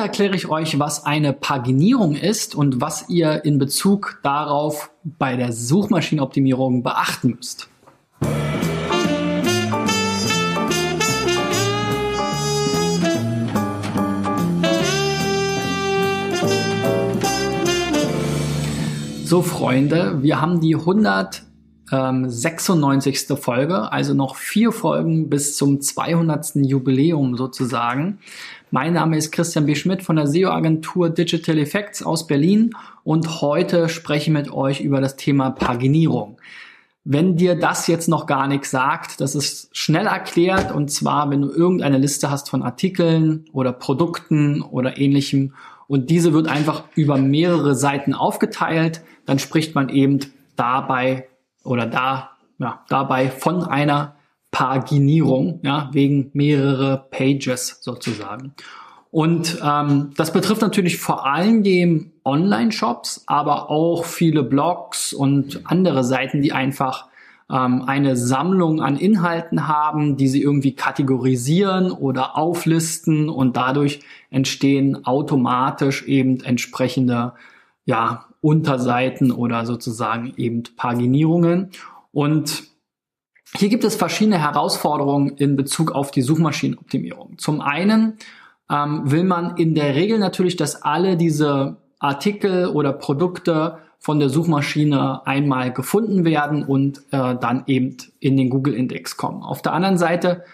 Heute erkläre ich euch, was eine Paginierung ist und was ihr in Bezug darauf bei der Suchmaschinenoptimierung beachten müsst. So, Freunde, wir haben die 196. Folge, also noch vier Folgen bis zum 200. Jubiläum sozusagen. Mein Name ist Christian B. Schmidt von der SEO-Agentur Digital Effects aus Berlin und heute spreche ich mit euch über das Thema Paginierung. Wenn dir das jetzt noch gar nichts sagt, das ist schnell erklärt und zwar, wenn du irgendeine Liste hast von Artikeln oder Produkten oder ähnlichem und diese wird einfach über mehrere Seiten aufgeteilt, dann spricht man eben dabei oder da, ja, dabei von einer Paginierung, ja, wegen mehrere Pages sozusagen. Und ähm, das betrifft natürlich vor allem dem Online-Shops, aber auch viele Blogs und andere Seiten, die einfach ähm, eine Sammlung an Inhalten haben, die sie irgendwie kategorisieren oder auflisten und dadurch entstehen automatisch eben entsprechende ja, Unterseiten oder sozusagen eben Paginierungen. Und hier gibt es verschiedene Herausforderungen in Bezug auf die Suchmaschinenoptimierung. Zum einen ähm, will man in der Regel natürlich, dass alle diese Artikel oder Produkte von der Suchmaschine einmal gefunden werden und äh, dann eben in den Google-Index kommen. Auf der anderen Seite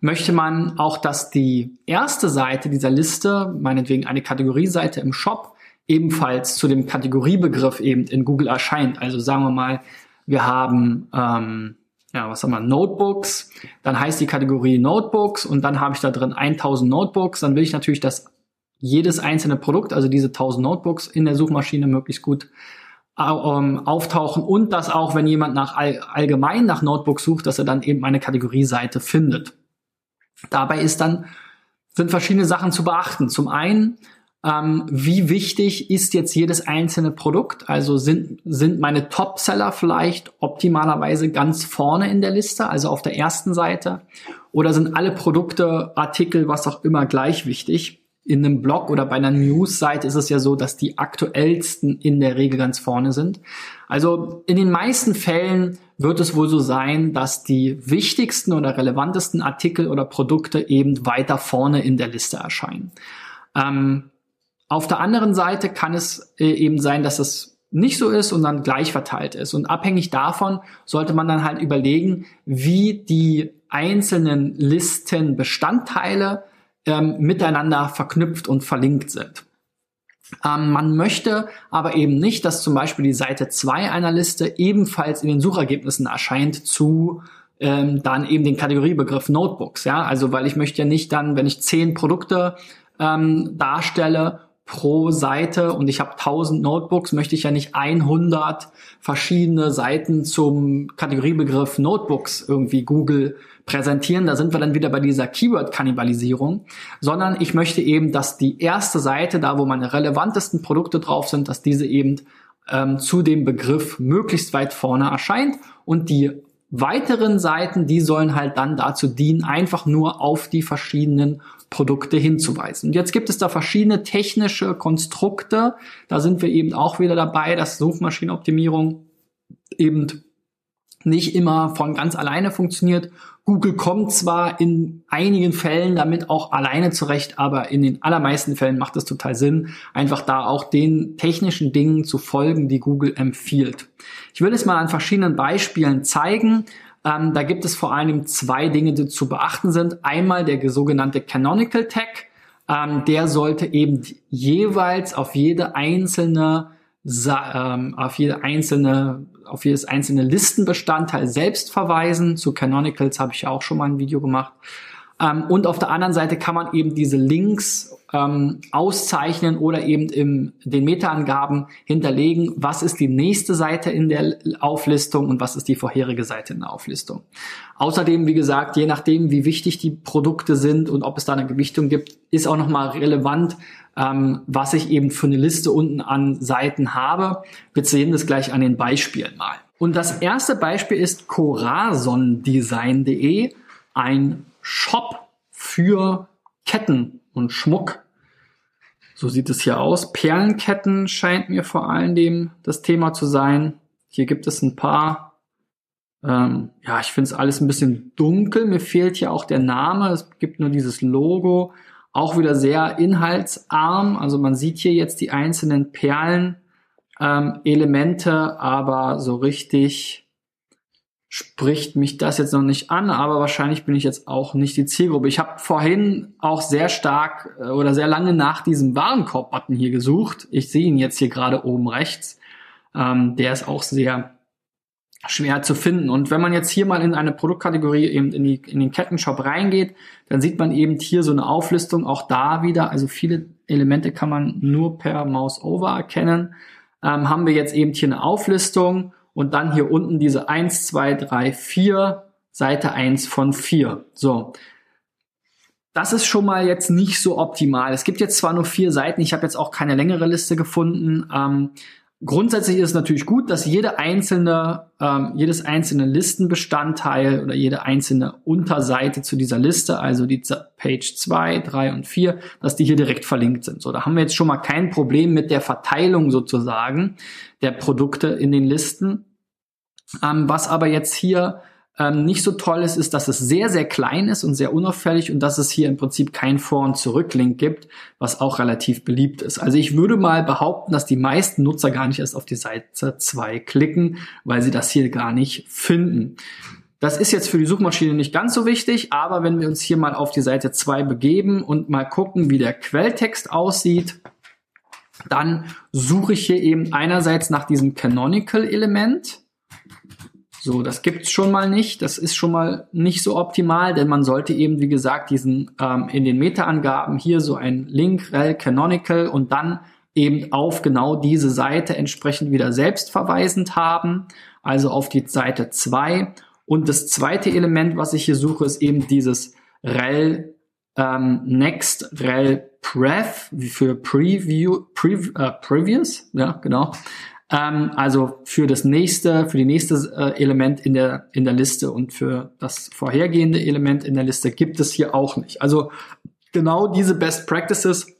möchte man auch, dass die erste Seite dieser Liste, meinetwegen eine Kategorieseite im Shop, ebenfalls zu dem Kategoriebegriff eben in Google erscheint. Also sagen wir mal, wir haben ähm, ja, was haben wir, Notebooks, dann heißt die Kategorie Notebooks und dann habe ich da drin 1000 Notebooks, dann will ich natürlich, dass jedes einzelne Produkt, also diese 1000 Notebooks in der Suchmaschine möglichst gut ähm, auftauchen und dass auch, wenn jemand nach all, allgemein nach Notebooks sucht, dass er dann eben eine Kategorieseite findet. Dabei ist dann, sind verschiedene Sachen zu beachten. Zum einen ähm, wie wichtig ist jetzt jedes einzelne Produkt? Also sind, sind meine Top-Seller vielleicht optimalerweise ganz vorne in der Liste, also auf der ersten Seite? Oder sind alle Produkte, Artikel, was auch immer gleich wichtig? In einem Blog oder bei einer News-Seite ist es ja so, dass die aktuellsten in der Regel ganz vorne sind. Also in den meisten Fällen wird es wohl so sein, dass die wichtigsten oder relevantesten Artikel oder Produkte eben weiter vorne in der Liste erscheinen. Ähm, auf der anderen Seite kann es äh, eben sein, dass es nicht so ist und dann gleich verteilt ist. Und abhängig davon sollte man dann halt überlegen, wie die einzelnen Listenbestandteile ähm, miteinander verknüpft und verlinkt sind. Ähm, man möchte aber eben nicht, dass zum Beispiel die Seite 2 einer Liste ebenfalls in den Suchergebnissen erscheint zu ähm, dann eben den Kategoriebegriff Notebooks. Ja, also weil ich möchte ja nicht dann, wenn ich zehn Produkte ähm, darstelle pro Seite und ich habe 1000 Notebooks, möchte ich ja nicht 100 verschiedene Seiten zum Kategoriebegriff Notebooks irgendwie Google präsentieren. Da sind wir dann wieder bei dieser Keyword-Kannibalisierung, sondern ich möchte eben, dass die erste Seite, da wo meine relevantesten Produkte drauf sind, dass diese eben ähm, zu dem Begriff möglichst weit vorne erscheint und die weiteren Seiten, die sollen halt dann dazu dienen, einfach nur auf die verschiedenen Produkte hinzuweisen. Und jetzt gibt es da verschiedene technische Konstrukte. Da sind wir eben auch wieder dabei, dass Suchmaschinenoptimierung eben nicht immer von ganz alleine funktioniert. Google kommt zwar in einigen Fällen damit auch alleine zurecht, aber in den allermeisten Fällen macht es total Sinn, einfach da auch den technischen Dingen zu folgen, die Google empfiehlt. Ich will es mal an verschiedenen Beispielen zeigen. Ähm, da gibt es vor allem zwei Dinge, die zu beachten sind. Einmal der sogenannte Canonical Tag. Ähm, der sollte eben jeweils auf jede einzelne ähm, auf jede einzelne, auf jedes einzelne Listenbestandteil selbst verweisen. Zu Canonicals habe ich ja auch schon mal ein Video gemacht. Ähm, und auf der anderen Seite kann man eben diese Links ähm, auszeichnen oder eben in den Meta-Angaben hinterlegen, was ist die nächste Seite in der Auflistung und was ist die vorherige Seite in der Auflistung. Außerdem, wie gesagt, je nachdem, wie wichtig die Produkte sind und ob es da eine Gewichtung gibt, ist auch nochmal relevant, ähm, was ich eben für eine Liste unten an Seiten habe. Wir sehen das gleich an den Beispielen mal. Und das erste Beispiel ist corazondesign.de, ein Shop für Ketten und Schmuck. So sieht es hier aus. Perlenketten scheint mir vor allem das Thema zu sein. Hier gibt es ein paar. Ähm, ja, ich finde es alles ein bisschen dunkel. Mir fehlt hier auch der Name. Es gibt nur dieses Logo. Auch wieder sehr inhaltsarm. Also man sieht hier jetzt die einzelnen Perlen ähm, Elemente, aber so richtig spricht mich das jetzt noch nicht an, aber wahrscheinlich bin ich jetzt auch nicht die Zielgruppe. Ich habe vorhin auch sehr stark äh, oder sehr lange nach diesem Warenkorb-Button hier gesucht. Ich sehe ihn jetzt hier gerade oben rechts. Ähm, der ist auch sehr schwer zu finden. Und wenn man jetzt hier mal in eine Produktkategorie eben in, die, in den Kettenshop reingeht, dann sieht man eben hier so eine Auflistung, auch da wieder, also viele Elemente kann man nur per Mouse Over erkennen ähm, haben wir jetzt eben hier eine Auflistung und dann hier unten diese 1, 2, 3, 4, Seite 1 von 4. So. Das ist schon mal jetzt nicht so optimal. Es gibt jetzt zwar nur vier Seiten, ich habe jetzt auch keine längere Liste gefunden, ähm, Grundsätzlich ist es natürlich gut, dass jede einzelne, ähm, jedes einzelne Listenbestandteil oder jede einzelne Unterseite zu dieser Liste, also die Page 2, 3 und 4, dass die hier direkt verlinkt sind. So, da haben wir jetzt schon mal kein Problem mit der Verteilung sozusagen der Produkte in den Listen. Ähm, was aber jetzt hier ähm, nicht so toll ist, ist, dass es sehr, sehr klein ist und sehr unauffällig und dass es hier im Prinzip kein Vor- und Zurück-Link gibt, was auch relativ beliebt ist. Also ich würde mal behaupten, dass die meisten Nutzer gar nicht erst auf die Seite 2 klicken, weil sie das hier gar nicht finden. Das ist jetzt für die Suchmaschine nicht ganz so wichtig, aber wenn wir uns hier mal auf die Seite 2 begeben und mal gucken, wie der Quelltext aussieht, dann suche ich hier eben einerseits nach diesem Canonical-Element. So, das gibt's schon mal nicht. Das ist schon mal nicht so optimal, denn man sollte eben, wie gesagt, diesen ähm, in den Meta-Angaben hier so ein Link, rel canonical und dann eben auf genau diese Seite entsprechend wieder selbst verweisend haben, also auf die Seite 2. Und das zweite Element, was ich hier suche, ist eben dieses rel ähm, next rel pref für preview, pre, äh, previous, ja, genau. Ähm, also für das nächste, für die nächste äh, Element in der, in der Liste und für das vorhergehende Element in der Liste gibt es hier auch nicht. Also genau diese Best Practices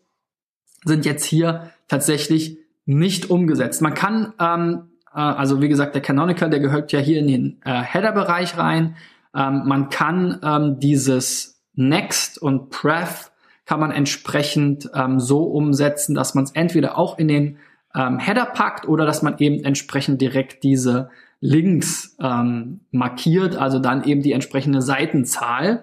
sind jetzt hier tatsächlich nicht umgesetzt. Man kann, ähm, äh, also wie gesagt, der Canonical, der gehört ja hier in den äh, Header-Bereich rein. Ähm, man kann ähm, dieses Next und Pref kann man entsprechend ähm, so umsetzen, dass man es entweder auch in den ähm, Header packt oder dass man eben entsprechend direkt diese Links ähm, markiert, also dann eben die entsprechende Seitenzahl.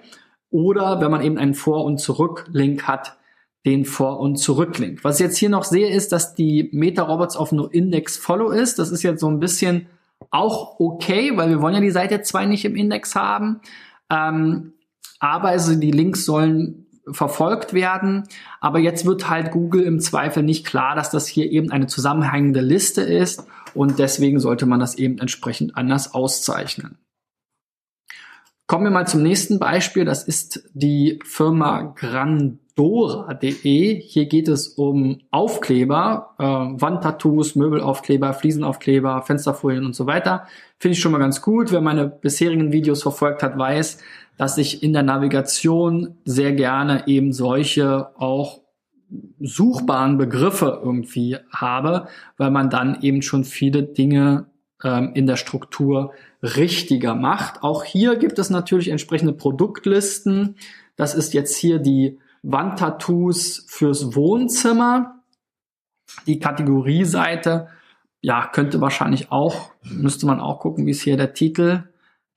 Oder wenn man eben einen Vor- und Zurück-Link hat, den Vor- und Zurück-Link. Was ich jetzt hier noch sehe, ist, dass die Meta-Robots auf nur Index Follow ist. Das ist jetzt so ein bisschen auch okay, weil wir wollen ja die Seite 2 nicht im Index haben. Ähm, aber also die Links sollen verfolgt werden. Aber jetzt wird halt Google im Zweifel nicht klar, dass das hier eben eine zusammenhängende Liste ist und deswegen sollte man das eben entsprechend anders auszeichnen. Kommen wir mal zum nächsten Beispiel. Das ist die Firma Grandora.de. Hier geht es um Aufkleber, äh, Wandtattoos, Möbelaufkleber, Fliesenaufkleber, Fensterfolien und so weiter. Finde ich schon mal ganz gut. Wer meine bisherigen Videos verfolgt hat, weiß, dass ich in der Navigation sehr gerne eben solche auch suchbaren Begriffe irgendwie habe, weil man dann eben schon viele Dinge ähm, in der Struktur richtiger macht. Auch hier gibt es natürlich entsprechende Produktlisten. Das ist jetzt hier die Wandtattoos fürs Wohnzimmer. Die Kategorieseite, ja, könnte wahrscheinlich auch, müsste man auch gucken, wie ist hier der Titel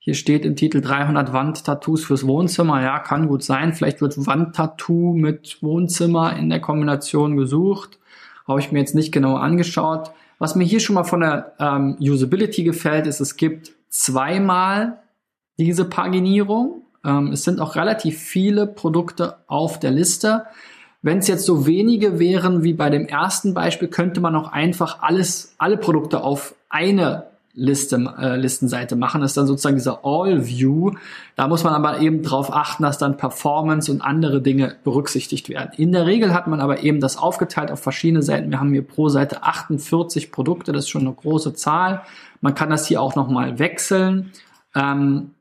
hier steht im Titel 300 Wandtattoos fürs Wohnzimmer. Ja, kann gut sein. Vielleicht wird Wandtattoo mit Wohnzimmer in der Kombination gesucht. Habe ich mir jetzt nicht genau angeschaut. Was mir hier schon mal von der ähm, Usability gefällt, ist, es gibt zweimal diese Paginierung. Ähm, es sind auch relativ viele Produkte auf der Liste. Wenn es jetzt so wenige wären wie bei dem ersten Beispiel, könnte man auch einfach alles, alle Produkte auf eine Liste, äh, Listenseite machen. Das ist dann sozusagen dieser All-View. Da muss man aber eben darauf achten, dass dann Performance und andere Dinge berücksichtigt werden. In der Regel hat man aber eben das aufgeteilt auf verschiedene Seiten. Wir haben hier pro Seite 48 Produkte, das ist schon eine große Zahl. Man kann das hier auch nochmal wechseln. Ähm,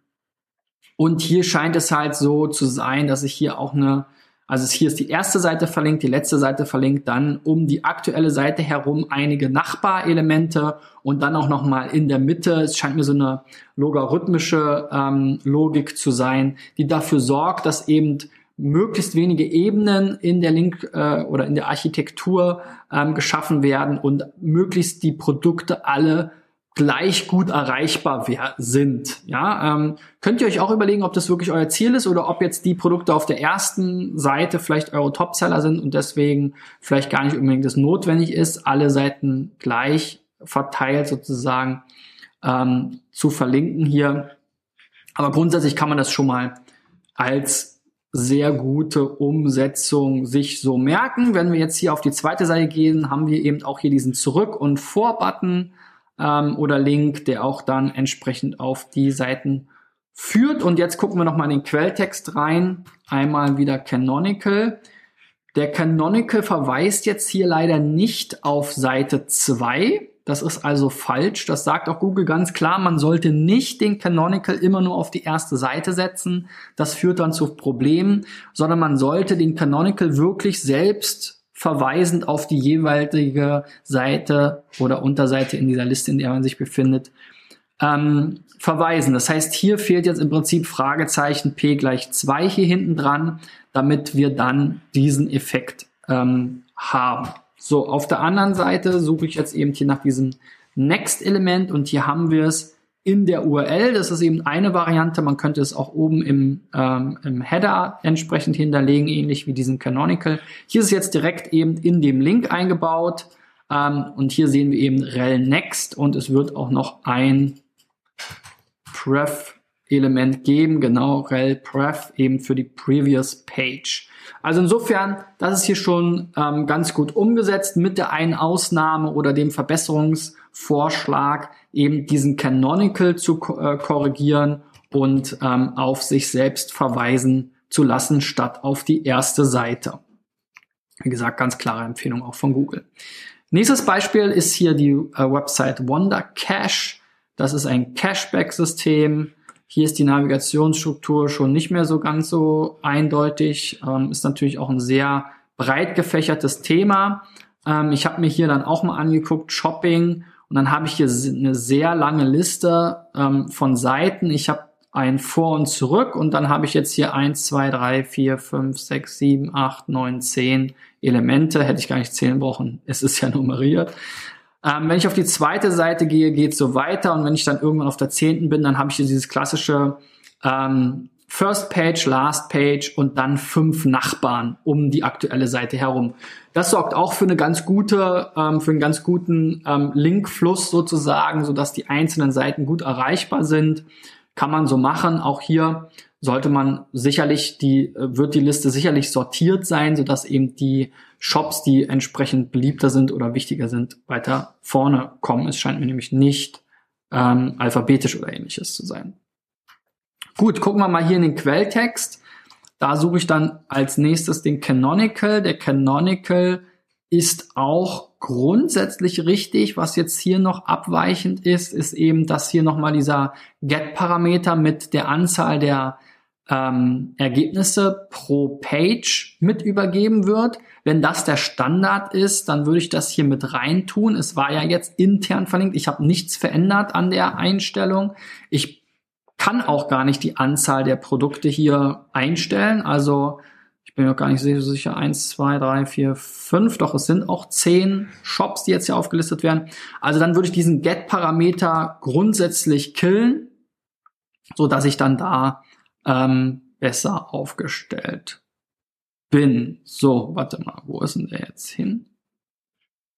und hier scheint es halt so zu sein, dass ich hier auch eine Also hier ist die erste Seite verlinkt, die letzte Seite verlinkt, dann um die aktuelle Seite herum einige Nachbarelemente und dann auch nochmal in der Mitte. Es scheint mir so eine logarithmische ähm, Logik zu sein, die dafür sorgt, dass eben möglichst wenige Ebenen in der Link äh, oder in der Architektur ähm, geschaffen werden und möglichst die Produkte alle gleich gut erreichbar sind. Ja, ähm, könnt ihr euch auch überlegen, ob das wirklich euer Ziel ist oder ob jetzt die Produkte auf der ersten Seite vielleicht eure Topseller sind und deswegen vielleicht gar nicht unbedingt das notwendig ist, alle Seiten gleich verteilt sozusagen ähm, zu verlinken hier. Aber grundsätzlich kann man das schon mal als sehr gute Umsetzung sich so merken. Wenn wir jetzt hier auf die zweite Seite gehen, haben wir eben auch hier diesen Zurück- und Vor-Button ähm, oder Link, der auch dann entsprechend auf die Seiten führt. Und jetzt gucken wir nochmal in den Quelltext rein. Einmal wieder Canonical. Der Canonical verweist jetzt hier leider nicht auf Seite 2. Das ist also falsch. Das sagt auch Google ganz klar. Man sollte nicht den Canonical immer nur auf die erste Seite setzen. Das führt dann zu Problemen, sondern man sollte den Canonical wirklich selbst verweisend auf die jeweilige Seite oder Unterseite in dieser Liste, in der man sich befindet, ähm, verweisen. Das heißt, hier fehlt jetzt im Prinzip Fragezeichen P gleich 2 hier hinten dran, damit wir dann diesen Effekt ähm, haben. So, auf der anderen Seite suche ich jetzt eben hier nach diesem Next-Element und hier haben wir es in der URL. Das ist eben eine Variante. Man könnte es auch oben im, ähm, im Header entsprechend hinterlegen, ähnlich wie diesen Canonical. Hier ist es jetzt direkt eben in dem Link eingebaut. Ähm, und hier sehen wir eben rel next und es wird auch noch ein pref Element geben, genau rel pref eben für die previous page. Also insofern, das ist hier schon ähm, ganz gut umgesetzt mit der einen Ausnahme oder dem Verbesserungsvorschlag, eben diesen Canonical zu äh, korrigieren und ähm, auf sich selbst verweisen zu lassen, statt auf die erste Seite. Wie gesagt, ganz klare Empfehlung auch von Google. Nächstes Beispiel ist hier die äh, Website Wonder Cache. Das ist ein Cashback-System. Hier ist die Navigationsstruktur schon nicht mehr so ganz so eindeutig. Ähm, ist natürlich auch ein sehr breit gefächertes Thema. Ähm, ich habe mir hier dann auch mal angeguckt, Shopping und dann habe ich hier eine sehr lange Liste ähm, von Seiten. Ich habe ein Vor und Zurück und dann habe ich jetzt hier eins, zwei, drei, vier, fünf, sechs, sieben, acht, neun, zehn Elemente. Hätte ich gar nicht zählen brauchen. Es ist ja nummeriert. Ähm, wenn ich auf die zweite Seite gehe, geht es so weiter und wenn ich dann irgendwann auf der zehnten bin, dann habe ich hier dieses klassische ähm, First Page, Last Page und dann fünf Nachbarn um die aktuelle Seite herum. Das sorgt auch für eine ganz gute, ähm, für einen ganz guten ähm, Linkfluss sozusagen, so dass die einzelnen Seiten gut erreichbar sind. Kann man so machen. Auch hier sollte man sicherlich die, äh, wird die Liste sicherlich sortiert sein, so dass eben die Shops, die entsprechend beliebter sind oder wichtiger sind, weiter vorne kommen. Es scheint mir nämlich nicht ähm, alphabetisch oder ähnliches zu sein. Gut, gucken wir mal hier in den Quelltext. Da suche ich dann als nächstes den Canonical. Der Canonical ist auch grundsätzlich richtig. Was jetzt hier noch abweichend ist, ist eben, dass hier nochmal dieser Get-Parameter mit der Anzahl der ähm, Ergebnisse pro Page mit übergeben wird. Wenn das der Standard ist, dann würde ich das hier mit rein tun. Es war ja jetzt intern verlinkt. Ich habe nichts verändert an der Einstellung. Ich kann auch gar nicht die Anzahl der Produkte hier einstellen. Also ich bin mir gar nicht so sicher. Eins, zwei, drei, vier, fünf. Doch es sind auch zehn Shops, die jetzt hier aufgelistet werden. Also dann würde ich diesen Get-Parameter grundsätzlich killen, so dass ich dann da ähm, besser aufgestellt bin. So, warte mal, wo ist denn der jetzt hin?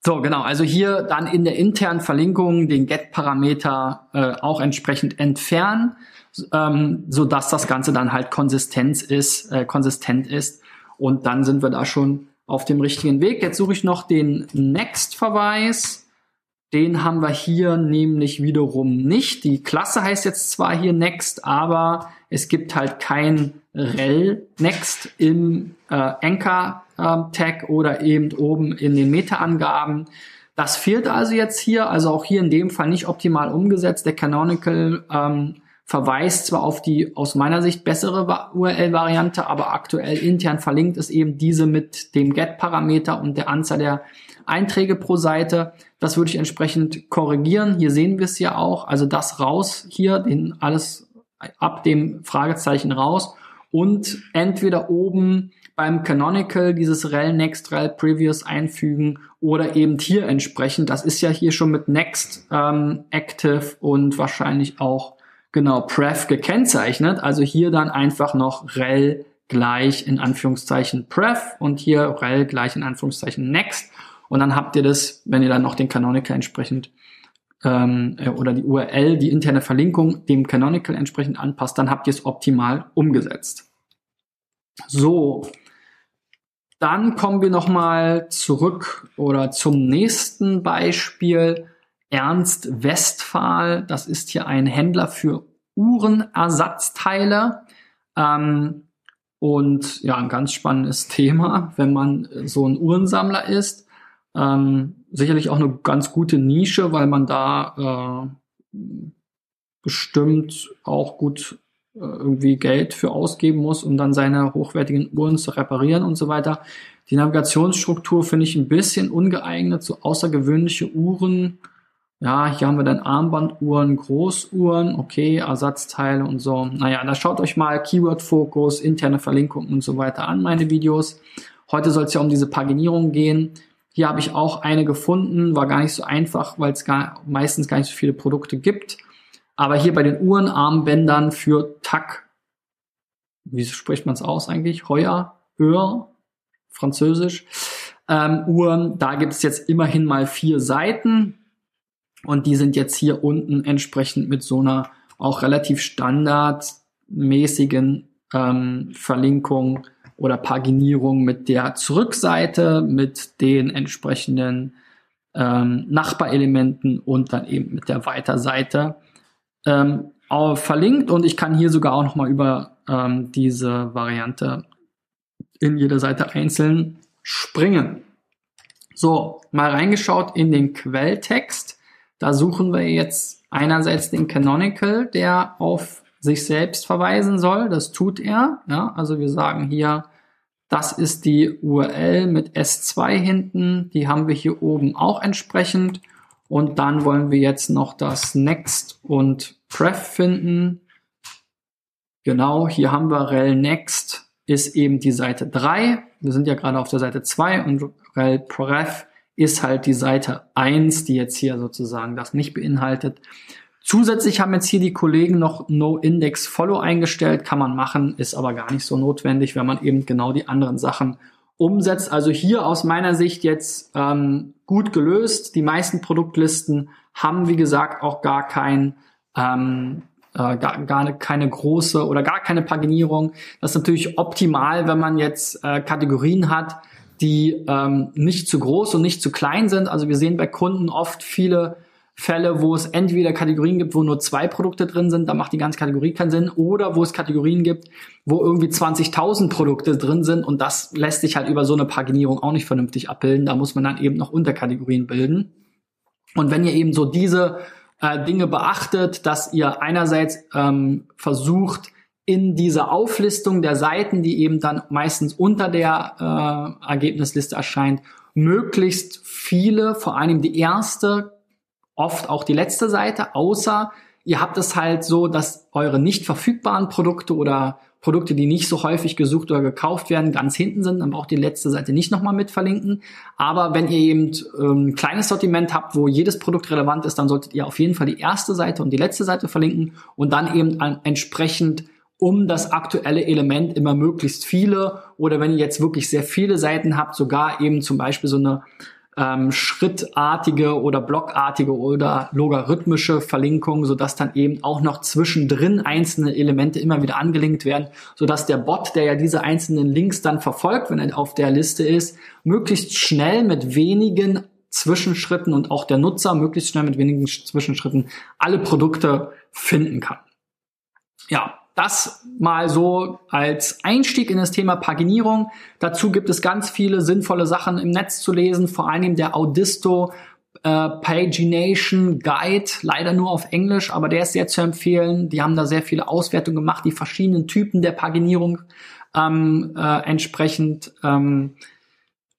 So, genau. Also hier dann in der internen Verlinkung den Get-Parameter äh, auch entsprechend entfernen, ähm, so dass das Ganze dann halt Konsistenz ist, äh, konsistent ist. Und dann sind wir da schon auf dem richtigen Weg. Jetzt suche ich noch den Next-Verweis. Den haben wir hier nämlich wiederum nicht. Die Klasse heißt jetzt zwar hier Next, aber es gibt halt kein rel Next im äh, Anchor ähm, Tag oder eben oben in den Meta-Angaben. Das fehlt also jetzt hier, also auch hier in dem Fall nicht optimal umgesetzt. Der Canonical ähm, verweist zwar auf die aus meiner Sicht bessere URL-Variante, aber aktuell intern verlinkt ist eben diese mit dem Get-Parameter und der Anzahl der Einträge pro Seite. Das würde ich entsprechend korrigieren. Hier sehen wir es ja auch. Also das raus hier, den alles ab dem Fragezeichen raus und entweder oben beim Canonical dieses rel next rel previous einfügen oder eben hier entsprechend. Das ist ja hier schon mit next ähm, active und wahrscheinlich auch genau pref gekennzeichnet. Also hier dann einfach noch rel gleich in Anführungszeichen pref und hier rel gleich in Anführungszeichen next. Und dann habt ihr das, wenn ihr dann noch den Canonical entsprechend ähm, äh, oder die URL, die interne Verlinkung dem Canonical entsprechend anpasst, dann habt ihr es optimal umgesetzt. So, dann kommen wir nochmal zurück oder zum nächsten Beispiel. Ernst Westphal, das ist hier ein Händler für Uhrenersatzteile. Ähm, und ja, ein ganz spannendes Thema, wenn man so ein Uhrensammler ist. Ähm, sicherlich auch eine ganz gute Nische, weil man da äh, bestimmt auch gut äh, irgendwie Geld für ausgeben muss, um dann seine hochwertigen Uhren zu reparieren und so weiter. Die Navigationsstruktur finde ich ein bisschen ungeeignet, so außergewöhnliche Uhren. Ja, hier haben wir dann Armbanduhren, Großuhren, okay, Ersatzteile und so. Naja, da schaut euch mal Keyword-Fokus, interne Verlinkungen und so weiter an, meine Videos. Heute soll es ja um diese Paginierung gehen. Hier habe ich auch eine gefunden, war gar nicht so einfach, weil es gar, meistens gar nicht so viele Produkte gibt. Aber hier bei den Uhrenarmbändern für Tack, wie spricht man es aus eigentlich? Heuer, Hör, Französisch, ähm, Uhren, da gibt es jetzt immerhin mal vier Seiten. Und die sind jetzt hier unten entsprechend mit so einer auch relativ standardmäßigen ähm, Verlinkung oder Paginierung mit der Zurückseite, mit den entsprechenden ähm, Nachbarelementen und dann eben mit der Weiterseite ähm, verlinkt und ich kann hier sogar auch nochmal über ähm, diese Variante in jeder Seite einzeln springen. So, mal reingeschaut in den Quelltext. Da suchen wir jetzt einerseits den Canonical, der auf sich selbst verweisen soll. Das tut er. Ja, also wir sagen hier, das ist die URL mit S2 hinten. Die haben wir hier oben auch entsprechend. Und dann wollen wir jetzt noch das Next und Pref finden. Genau, hier haben wir rel Next ist eben die Seite 3. Wir sind ja gerade auf der Seite 2 und rel Pref ist halt die Seite 1, die jetzt hier sozusagen das nicht beinhaltet. Zusätzlich haben jetzt hier die Kollegen noch No Index Follow eingestellt, kann man machen, ist aber gar nicht so notwendig, wenn man eben genau die anderen Sachen umsetzt. Also hier aus meiner Sicht jetzt ähm, gut gelöst. Die meisten Produktlisten haben, wie gesagt, auch gar kein ähm, äh, gar, gar keine große oder gar keine Paginierung. Das ist natürlich optimal, wenn man jetzt äh, Kategorien hat, die ähm, nicht zu groß und nicht zu klein sind. Also wir sehen bei Kunden oft viele Fälle, wo es entweder Kategorien gibt, wo nur zwei Produkte drin sind, da macht die ganze Kategorie keinen Sinn, oder wo es Kategorien gibt, wo irgendwie 20.000 Produkte drin sind und das lässt sich halt über so eine Paginierung auch nicht vernünftig abbilden. Da muss man dann eben noch Unterkategorien bilden. Und wenn ihr eben so diese äh, Dinge beachtet, dass ihr einerseits ähm, versucht, in dieser Auflistung der Seiten, die eben dann meistens unter der äh, Ergebnisliste erscheint, möglichst viele, vor allem die erste oft auch die letzte Seite, außer ihr habt es halt so, dass eure nicht verfügbaren Produkte oder Produkte, die nicht so häufig gesucht oder gekauft werden, ganz hinten sind, dann braucht ihr die letzte Seite nicht nochmal mit verlinken. Aber wenn ihr eben ähm, ein kleines Sortiment habt, wo jedes Produkt relevant ist, dann solltet ihr auf jeden Fall die erste Seite und die letzte Seite verlinken und dann eben entsprechend um das aktuelle Element immer möglichst viele oder wenn ihr jetzt wirklich sehr viele Seiten habt, sogar eben zum Beispiel so eine ähm, schrittartige oder blockartige oder logarithmische Verlinkung, sodass dann eben auch noch zwischendrin einzelne Elemente immer wieder angelinkt werden, sodass der Bot, der ja diese einzelnen Links dann verfolgt, wenn er auf der Liste ist, möglichst schnell mit wenigen Zwischenschritten und auch der Nutzer möglichst schnell mit wenigen Zwischenschritten alle Produkte finden kann. Ja, das mal so als Einstieg in das Thema Paginierung. Dazu gibt es ganz viele sinnvolle Sachen im Netz zu lesen, vor allem der Audisto äh, Pagination Guide, leider nur auf Englisch, aber der ist sehr zu empfehlen. Die haben da sehr viele Auswertungen gemacht, die verschiedenen Typen der Paginierung ähm, äh, entsprechend ähm,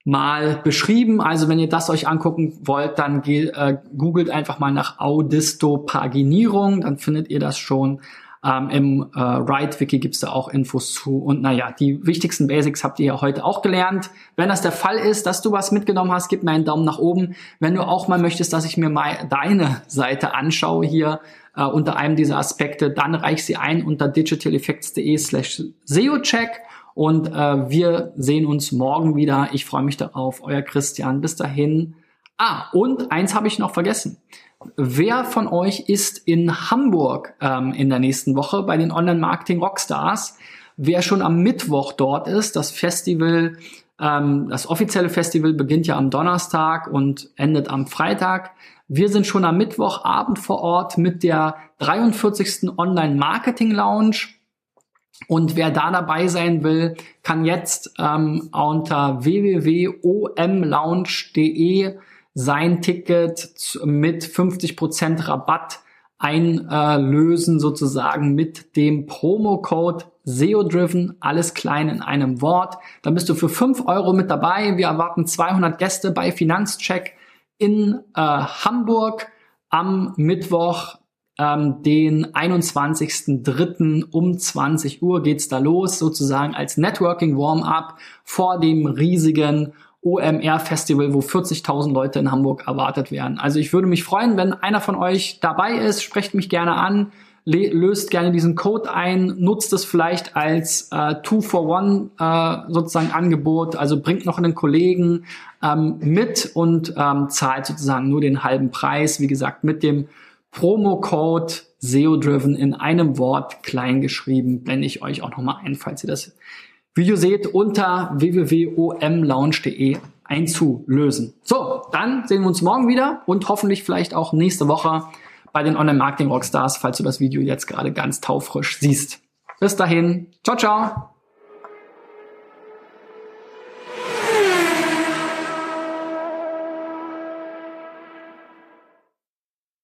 mal beschrieben. Also wenn ihr das euch angucken wollt, dann äh, googelt einfach mal nach Audistopaginierung, dann findet ihr das schon. Ähm, Im äh, Write-Wiki gibt's da auch Infos zu. Und naja, die wichtigsten Basics habt ihr ja heute auch gelernt. Wenn das der Fall ist, dass du was mitgenommen hast, gib mir einen Daumen nach oben. Wenn du auch mal möchtest, dass ich mir mal deine Seite anschaue hier äh, unter einem dieser Aspekte, dann reich sie ein unter digitaleffects.de slash SEO-Check. Und äh, wir sehen uns morgen wieder. Ich freue mich darauf. Euer Christian. Bis dahin. Ah, und eins habe ich noch vergessen. Wer von euch ist in Hamburg ähm, in der nächsten Woche bei den Online-Marketing Rockstars? Wer schon am Mittwoch dort ist, das Festival, ähm, das offizielle Festival beginnt ja am Donnerstag und endet am Freitag. Wir sind schon am Mittwochabend vor Ort mit der 43. Online-Marketing Lounge. Und wer da dabei sein will, kann jetzt ähm, unter www.omlounge.de sein Ticket mit 50% Rabatt einlösen sozusagen mit dem Promo-Code SEO-Driven, alles klein in einem Wort. Dann bist du für 5 Euro mit dabei. Wir erwarten 200 Gäste bei Finanzcheck in äh, Hamburg am Mittwoch, ähm, den 21.03. um 20 Uhr geht's da los, sozusagen als Networking Warm-up vor dem riesigen OMR-Festival, wo 40.000 Leute in Hamburg erwartet werden. Also ich würde mich freuen, wenn einer von euch dabei ist, sprecht mich gerne an, löst gerne diesen Code ein, nutzt es vielleicht als äh, Two-for-One äh, sozusagen Angebot, also bringt noch einen Kollegen ähm, mit und ähm, zahlt sozusagen nur den halben Preis, wie gesagt, mit dem Promo-Code SEO-Driven in einem Wort klein geschrieben, blende ich euch auch nochmal ein, falls ihr das Video seht, unter www.omlounge.de einzulösen. So, dann sehen wir uns morgen wieder und hoffentlich vielleicht auch nächste Woche bei den Online-Marketing Rockstars, falls du das Video jetzt gerade ganz taufrisch siehst. Bis dahin, ciao, ciao!